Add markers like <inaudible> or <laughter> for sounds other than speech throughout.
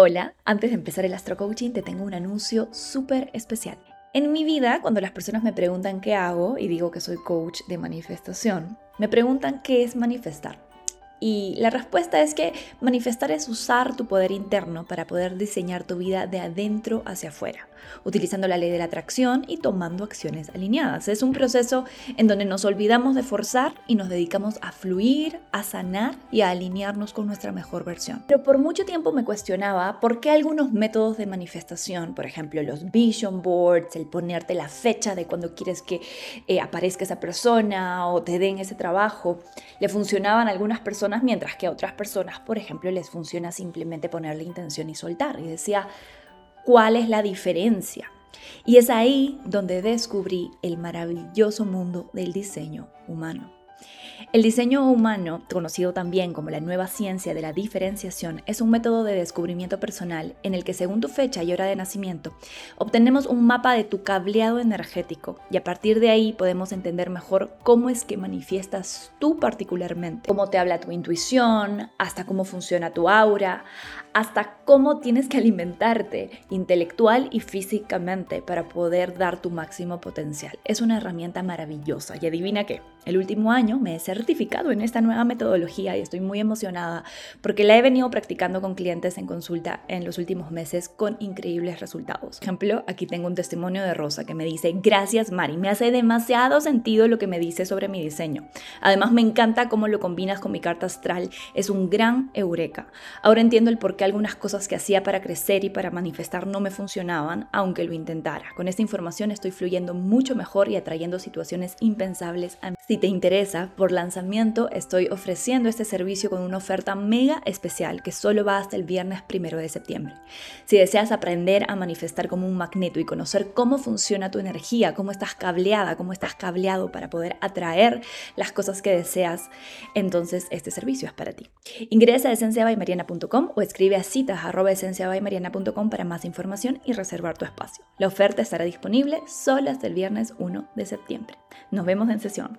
Hola, antes de empezar el Astro Coaching te tengo un anuncio súper especial. En mi vida, cuando las personas me preguntan qué hago y digo que soy coach de manifestación, me preguntan qué es manifestar. Y la respuesta es que manifestar es usar tu poder interno para poder diseñar tu vida de adentro hacia afuera, utilizando la ley de la atracción y tomando acciones alineadas. Es un proceso en donde nos olvidamos de forzar y nos dedicamos a fluir, a sanar y a alinearnos con nuestra mejor versión. Pero por mucho tiempo me cuestionaba por qué algunos métodos de manifestación, por ejemplo los vision boards, el ponerte la fecha de cuando quieres que eh, aparezca esa persona o te den ese trabajo, le funcionaban a algunas personas mientras que a otras personas, por ejemplo, les funciona simplemente ponerle intención y soltar. Y decía, ¿cuál es la diferencia? Y es ahí donde descubrí el maravilloso mundo del diseño humano. El diseño humano, conocido también como la nueva ciencia de la diferenciación, es un método de descubrimiento personal en el que según tu fecha y hora de nacimiento obtenemos un mapa de tu cableado energético y a partir de ahí podemos entender mejor cómo es que manifiestas tú particularmente, cómo te habla tu intuición, hasta cómo funciona tu aura, hasta cómo tienes que alimentarte intelectual y físicamente para poder dar tu máximo potencial. Es una herramienta maravillosa y adivina qué, el último año me he certificado en esta nueva metodología y estoy muy emocionada porque la he venido practicando con clientes en consulta en los últimos meses con increíbles resultados. Por ejemplo, aquí tengo un testimonio de Rosa que me dice, gracias Mari, me hace demasiado sentido lo que me dice sobre mi diseño. Además me encanta cómo lo combinas con mi carta astral, es un gran eureka. Ahora entiendo el por qué algunas cosas que hacía para crecer y para manifestar no me funcionaban, aunque lo intentara. Con esta información estoy fluyendo mucho mejor y atrayendo situaciones impensables a mí. Si te interesa, por estoy ofreciendo este servicio con una oferta mega especial que solo va hasta el viernes primero de septiembre. Si deseas aprender a manifestar como un magneto y conocer cómo funciona tu energía, cómo estás cableada, cómo estás cableado para poder atraer las cosas que deseas, entonces este servicio es para ti. Ingresa a esenciabaymariana.com o escribe a citas para más información y reservar tu espacio. La oferta estará disponible solo hasta el viernes 1 de septiembre. Nos vemos en sesión.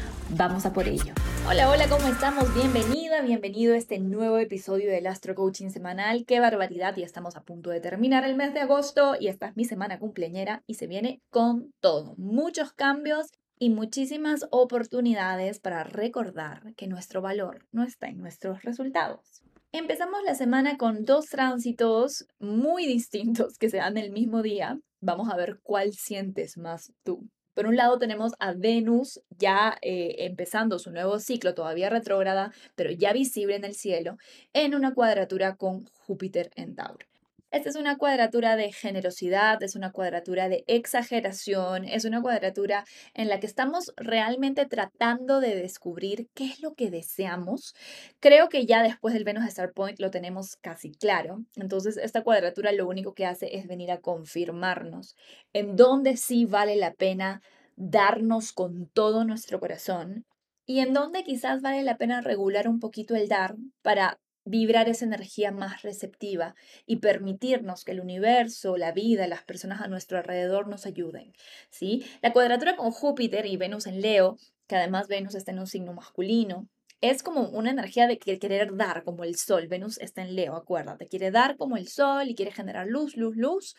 Vamos a por ello. Hola, hola, ¿cómo estamos? Bienvenida, bienvenido a este nuevo episodio del Astro Coaching Semanal. ¡Qué barbaridad! Ya estamos a punto de terminar el mes de agosto y esta es mi semana cumpleañera y se viene con todo. Muchos cambios y muchísimas oportunidades para recordar que nuestro valor no está en nuestros resultados. Empezamos la semana con dos tránsitos muy distintos que se dan el mismo día. Vamos a ver cuál sientes más tú. Por un lado tenemos a Venus ya eh, empezando su nuevo ciclo, todavía retrógrada, pero ya visible en el cielo, en una cuadratura con Júpiter en Tauro. Esta es una cuadratura de generosidad, es una cuadratura de exageración, es una cuadratura en la que estamos realmente tratando de descubrir qué es lo que deseamos. Creo que ya después del Venus Star Point lo tenemos casi claro. Entonces, esta cuadratura lo único que hace es venir a confirmarnos en dónde sí vale la pena darnos con todo nuestro corazón y en dónde quizás vale la pena regular un poquito el dar para vibrar esa energía más receptiva y permitirnos que el universo, la vida, las personas a nuestro alrededor nos ayuden. ¿sí? La cuadratura con Júpiter y Venus en Leo, que además Venus está en un signo masculino, es como una energía de querer dar como el sol. Venus está en Leo, acuérdate, quiere dar como el sol y quiere generar luz, luz, luz.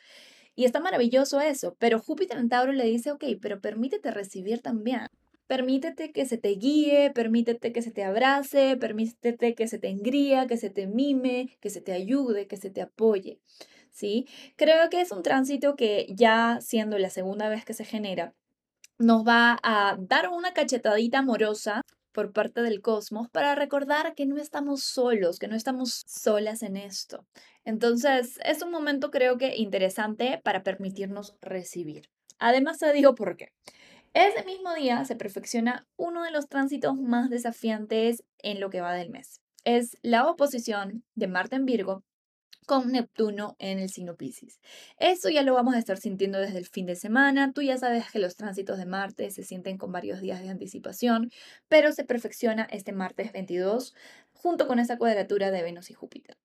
Y está maravilloso eso, pero Júpiter en Tauro le dice, ok, pero permítete recibir también. Permítete que se te guíe, permítete que se te abrace, permítete que se te engría, que se te mime, que se te ayude, que se te apoye. ¿Sí? Creo que es un tránsito que ya siendo la segunda vez que se genera, nos va a dar una cachetadita amorosa por parte del cosmos para recordar que no estamos solos, que no estamos solas en esto. Entonces, es un momento creo que interesante para permitirnos recibir. Además te digo por qué. Ese mismo día se perfecciona uno de los tránsitos más desafiantes en lo que va del mes. Es la oposición de Marte en Virgo con Neptuno en el signo Pisces. Eso ya lo vamos a estar sintiendo desde el fin de semana. Tú ya sabes que los tránsitos de Marte se sienten con varios días de anticipación, pero se perfecciona este martes 22 junto con esa cuadratura de Venus y Júpiter.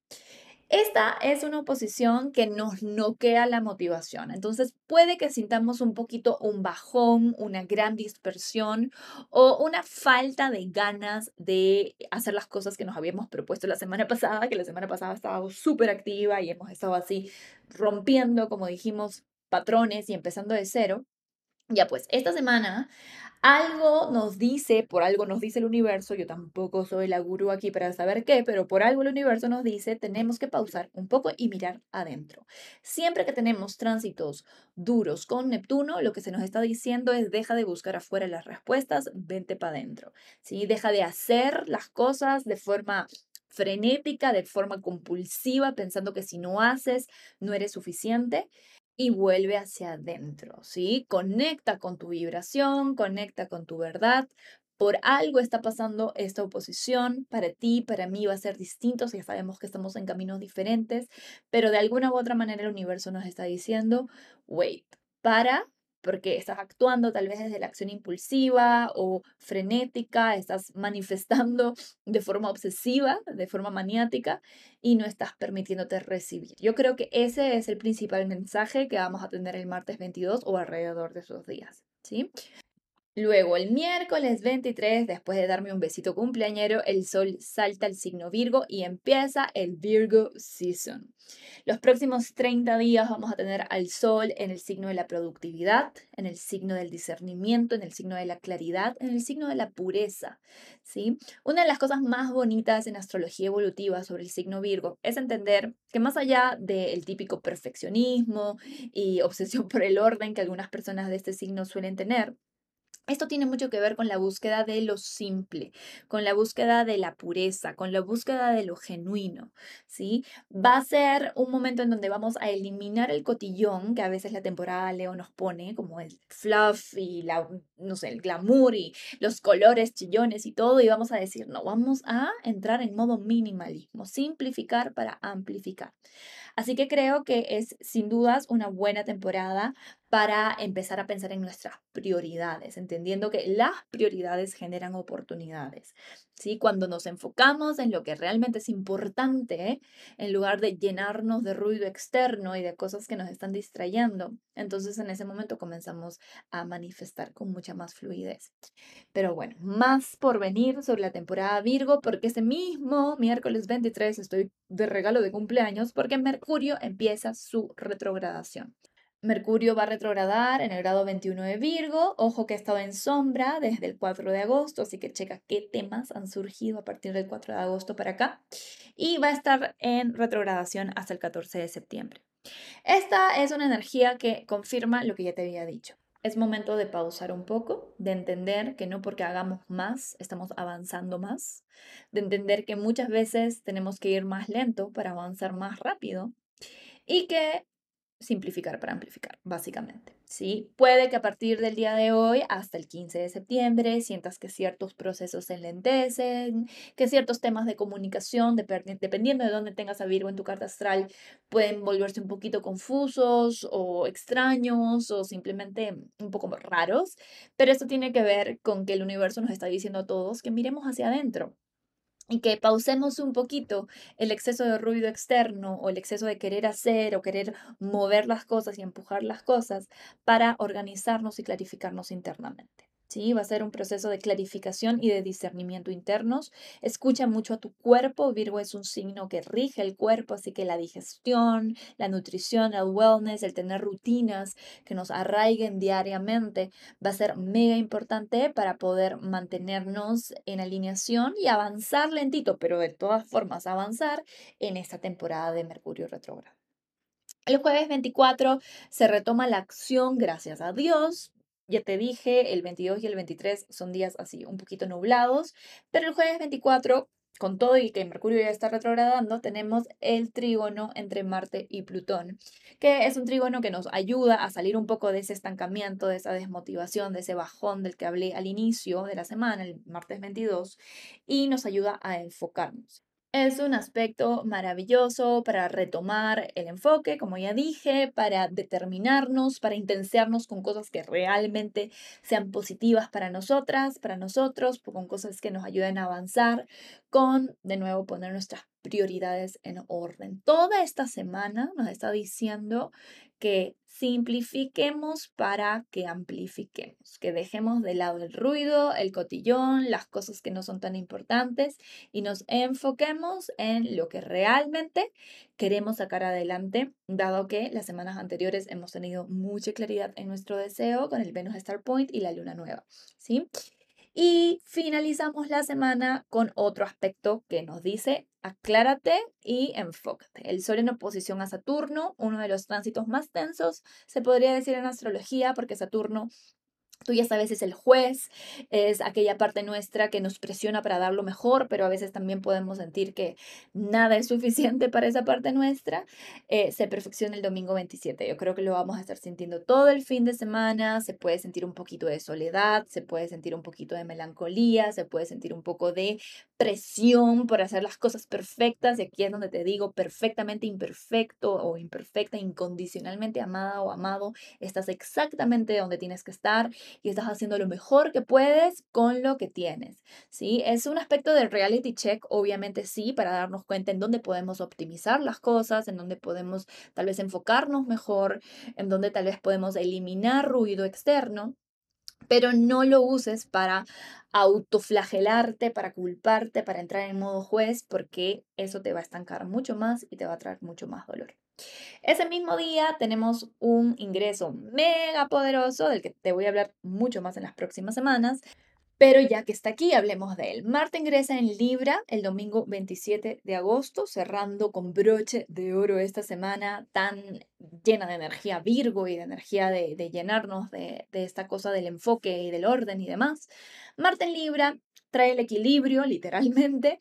Esta es una oposición que nos noquea la motivación. Entonces puede que sintamos un poquito un bajón, una gran dispersión o una falta de ganas de hacer las cosas que nos habíamos propuesto la semana pasada, que la semana pasada estábamos súper activa y hemos estado así rompiendo, como dijimos, patrones y empezando de cero. Ya pues, esta semana algo nos dice, por algo nos dice el universo, yo tampoco soy la gurú aquí para saber qué, pero por algo el universo nos dice, tenemos que pausar un poco y mirar adentro. Siempre que tenemos tránsitos duros con Neptuno, lo que se nos está diciendo es deja de buscar afuera las respuestas, vente para adentro. ¿sí? Deja de hacer las cosas de forma frenética, de forma compulsiva, pensando que si no haces, no eres suficiente y vuelve hacia adentro, ¿sí? Conecta con tu vibración, conecta con tu verdad. Por algo está pasando esta oposición, para ti, para mí va a ser distinto, ya sabemos que estamos en caminos diferentes, pero de alguna u otra manera el universo nos está diciendo, wait, para, porque estás actuando tal vez desde la acción impulsiva o frenética, estás manifestando <laughs> de forma obsesiva, de forma maniática y no estás permitiéndote recibir. Yo creo que ese es el principal mensaje que vamos a tener el martes 22 o alrededor de esos días, ¿sí? Luego, el miércoles 23, después de darme un besito cumpleañero, el sol salta al signo Virgo y empieza el Virgo Season. Los próximos 30 días vamos a tener al sol en el signo de la productividad, en el signo del discernimiento, en el signo de la claridad, en el signo de la pureza. ¿sí? Una de las cosas más bonitas en astrología evolutiva sobre el signo Virgo es entender que más allá del típico perfeccionismo y obsesión por el orden que algunas personas de este signo suelen tener, esto tiene mucho que ver con la búsqueda de lo simple, con la búsqueda de la pureza, con la búsqueda de lo genuino, ¿sí? Va a ser un momento en donde vamos a eliminar el cotillón que a veces la temporada Leo nos pone, como el fluff y la, no sé, el glamour y los colores chillones y todo, y vamos a decir, no, vamos a entrar en modo minimalismo, simplificar para amplificar. Así que creo que es sin dudas una buena temporada para empezar a pensar en nuestras prioridades, entendiendo que las prioridades generan oportunidades. ¿sí? Cuando nos enfocamos en lo que realmente es importante, en lugar de llenarnos de ruido externo y de cosas que nos están distrayendo, entonces en ese momento comenzamos a manifestar con mucha más fluidez. Pero bueno, más por venir sobre la temporada Virgo, porque ese mismo miércoles 23 estoy de regalo de cumpleaños, porque Mercurio empieza su retrogradación. Mercurio va a retrogradar en el grado 21 de Virgo. Ojo que ha estado en sombra desde el 4 de agosto, así que checa qué temas han surgido a partir del 4 de agosto para acá. Y va a estar en retrogradación hasta el 14 de septiembre. Esta es una energía que confirma lo que ya te había dicho. Es momento de pausar un poco, de entender que no porque hagamos más estamos avanzando más, de entender que muchas veces tenemos que ir más lento para avanzar más rápido y que simplificar para amplificar, básicamente. ¿sí? Puede que a partir del día de hoy hasta el 15 de septiembre sientas que ciertos procesos se enlentecen, que ciertos temas de comunicación, dependiendo de dónde tengas a Virgo en tu carta astral, pueden volverse un poquito confusos o extraños o simplemente un poco raros, pero esto tiene que ver con que el universo nos está diciendo a todos que miremos hacia adentro, y que pausemos un poquito el exceso de ruido externo o el exceso de querer hacer o querer mover las cosas y empujar las cosas para organizarnos y clarificarnos internamente. ¿Sí? Va a ser un proceso de clarificación y de discernimiento internos. Escucha mucho a tu cuerpo. Virgo es un signo que rige el cuerpo, así que la digestión, la nutrición, el wellness, el tener rutinas que nos arraiguen diariamente va a ser mega importante para poder mantenernos en alineación y avanzar lentito, pero de todas formas avanzar en esta temporada de Mercurio retrógrado. El jueves 24 se retoma la acción, gracias a Dios, ya te dije, el 22 y el 23 son días así un poquito nublados, pero el jueves 24 con todo y que Mercurio ya está retrogradando, tenemos el trígono entre Marte y Plutón, que es un trígono que nos ayuda a salir un poco de ese estancamiento, de esa desmotivación, de ese bajón del que hablé al inicio de la semana, el martes 22, y nos ayuda a enfocarnos. Es un aspecto maravilloso para retomar el enfoque, como ya dije, para determinarnos, para intensiarnos con cosas que realmente sean positivas para nosotras, para nosotros, con cosas que nos ayuden a avanzar, con, de nuevo, poner nuestras prioridades en orden. Toda esta semana nos está diciendo que simplifiquemos para que amplifiquemos, que dejemos de lado el ruido, el cotillón, las cosas que no son tan importantes y nos enfoquemos en lo que realmente queremos sacar adelante, dado que las semanas anteriores hemos tenido mucha claridad en nuestro deseo con el Venus Star Point y la luna nueva, ¿sí? Y finalizamos la semana con otro aspecto que nos dice aclárate y enfócate. El Sol en oposición a Saturno, uno de los tránsitos más tensos, se podría decir en astrología, porque Saturno Tú ya sabes, es el juez, es aquella parte nuestra que nos presiona para dar lo mejor, pero a veces también podemos sentir que nada es suficiente para esa parte nuestra. Eh, se perfecciona el domingo 27. Yo creo que lo vamos a estar sintiendo todo el fin de semana. Se puede sentir un poquito de soledad, se puede sentir un poquito de melancolía, se puede sentir un poco de presión por hacer las cosas perfectas. Y aquí es donde te digo perfectamente imperfecto o imperfecta, incondicionalmente amada o amado. Estás exactamente donde tienes que estar y estás haciendo lo mejor que puedes con lo que tienes. ¿sí? Es un aspecto del reality check, obviamente sí, para darnos cuenta en dónde podemos optimizar las cosas, en dónde podemos tal vez enfocarnos mejor, en dónde tal vez podemos eliminar ruido externo pero no lo uses para autoflagelarte, para culparte, para entrar en modo juez, porque eso te va a estancar mucho más y te va a traer mucho más dolor. Ese mismo día tenemos un ingreso mega poderoso del que te voy a hablar mucho más en las próximas semanas. Pero ya que está aquí, hablemos de él. Marte ingresa en Libra el domingo 27 de agosto, cerrando con broche de oro esta semana tan llena de energía Virgo y de energía de, llenarnos de, de esta cosa del enfoque y del orden y demás. Marte en Libra trae el equilibrio, <laughs> literalmente.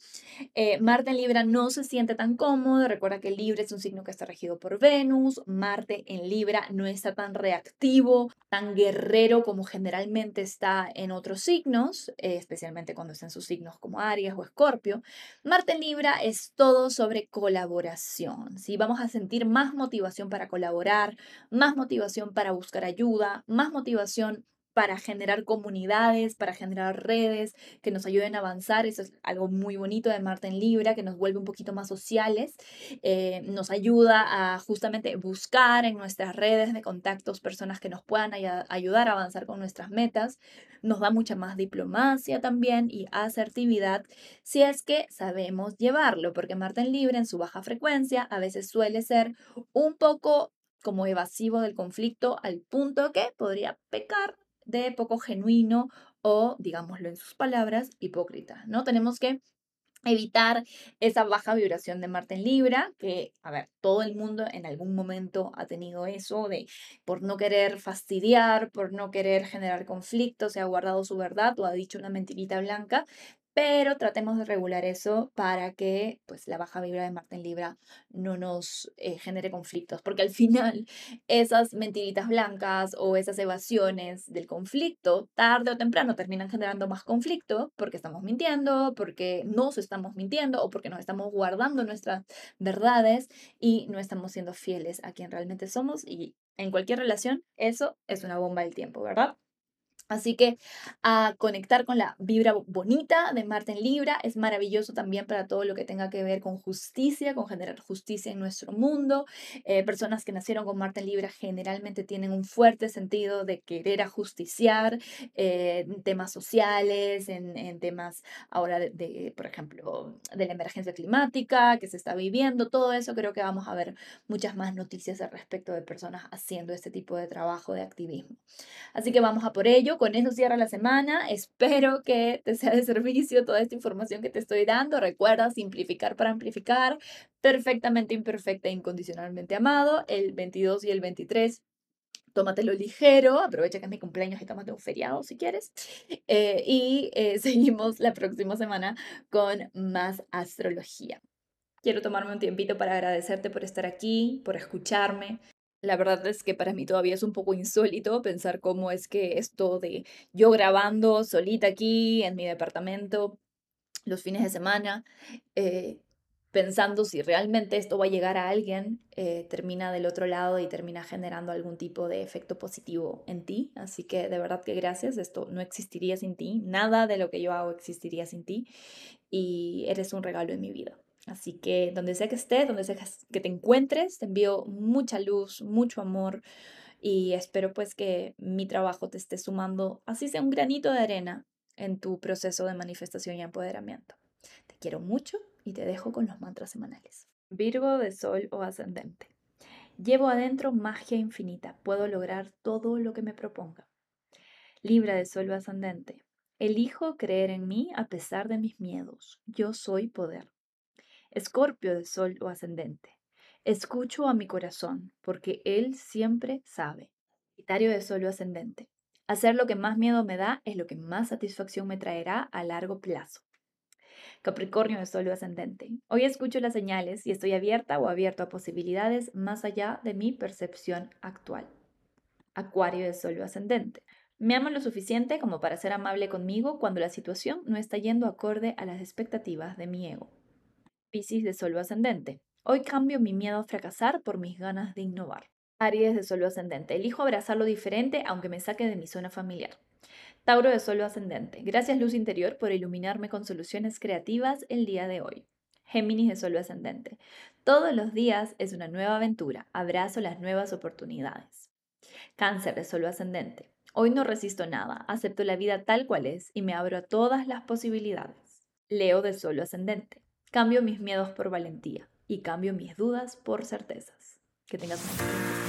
Eh, Marte en Libra no se siente tan cómodo. Recuerda que Libra es un signo que está regido por Venus. Marte en Libra no está tan reactivo, tan guerrero como generalmente está en otros signos, eh, especialmente cuando está en sus signos como Aries o Escorpio. Marte en Libra es todo sobre colaboración. ¿sí? Vamos a sentir más motivación para colaborar, más motivación para buscar ayuda, más motivación para generar comunidades, para generar redes que nos ayuden a avanzar. Eso es algo muy bonito de Marte en Libra, que nos vuelve un poquito más sociales, eh, nos ayuda a justamente buscar en nuestras redes de contactos personas que nos puedan ayudar a avanzar con nuestras metas. Nos da mucha más diplomacia también y asertividad si es que sabemos llevarlo, porque Marte en Libra en su baja frecuencia a veces suele ser un poco como evasivo del conflicto al punto que podría pecar de poco genuino o, digámoslo en sus palabras, hipócrita, ¿no? Tenemos que evitar esa baja vibración de Marte en Libra, que, a ver, todo el mundo en algún momento ha tenido eso de por no querer fastidiar, por no querer generar conflictos, se ha guardado su verdad o ha dicho una mentirita blanca, pero tratemos de regular eso para que pues, la baja vibra de Marte en Libra no nos eh, genere conflictos, porque al final esas mentiritas blancas o esas evasiones del conflicto, tarde o temprano terminan generando más conflicto porque estamos mintiendo, porque nos estamos mintiendo o porque nos estamos guardando nuestras verdades y no estamos siendo fieles a quien realmente somos y en cualquier relación eso es una bomba del tiempo, ¿verdad? Así que a conectar con la vibra bonita de Marte en Libra es maravilloso también para todo lo que tenga que ver con justicia, con generar justicia en nuestro mundo. Eh, personas que nacieron con Marte en Libra generalmente tienen un fuerte sentido de querer ajusticiar eh, en temas sociales, en, temas ahora de, por ejemplo, de la emergencia climática que se está viviendo. Todo eso creo que vamos a ver muchas más noticias al respecto de personas haciendo este tipo de trabajo de activismo. Así que vamos a por ello con eso cierra la semana. Espero que te sea de servicio toda esta información que te estoy dando. Recuerda simplificar para amplificar. Perfectamente imperfecta e incondicionalmente amado. El 22 y el 23 tómatelo ligero, aprovecha que es mi cumpleaños y tómate un feriado si quieres. Eh, y eh, <laughs> seguimos la próxima semana con más astrología. Quiero tomarme un tiempito para agradecerte por estar aquí, por escucharme. La verdad es que para mí todavía es un poco insólito pensar cómo es que esto de yo grabando solita aquí en mi departamento los fines de semana, eh, pensando si realmente esto va a llegar a alguien, eh, termina del otro lado y termina generando algún tipo de efecto positivo en ti. Así que de verdad que gracias, esto no existiría sin ti, nada de lo que yo hago existiría sin ti y eres un regalo en mi vida. Así que donde sea que estés, donde sea que te encuentres, te envío mucha luz, mucho amor y espero pues que mi trabajo te esté sumando, así sea un granito de arena en tu proceso de manifestación y empoderamiento. Te quiero mucho y te dejo con los mantras semanales. Virgo de Sol o Ascendente. Llevo adentro magia infinita. Puedo lograr todo lo que me proponga. Libra de Sol o Ascendente. Elijo creer en mí a pesar de mis miedos. Yo soy poder. Escorpio de Sol o Ascendente. Escucho a mi corazón porque él siempre sabe. Sagitario de Sol o Ascendente. Hacer lo que más miedo me da es lo que más satisfacción me traerá a largo plazo. Capricornio de Sol ascendente. Hoy escucho las señales y estoy abierta o abierto a posibilidades más allá de mi percepción actual. Acuario de Sol ascendente. Me amo lo suficiente como para ser amable conmigo cuando la situación no está yendo acorde a las expectativas de mi ego. Piscis de Sol ascendente. Hoy cambio mi miedo a fracasar por mis ganas de innovar. Aries de Sol ascendente. Elijo abrazar lo diferente aunque me saque de mi zona familiar. Tauro de Sol ascendente. Gracias luz interior por iluminarme con soluciones creativas el día de hoy. Géminis de Sol ascendente. Todos los días es una nueva aventura. Abrazo las nuevas oportunidades. Cáncer de Sol ascendente. Hoy no resisto nada, acepto la vida tal cual es y me abro a todas las posibilidades. Leo de Sol ascendente. Cambio mis miedos por valentía y cambio mis dudas por certezas. Que tengas un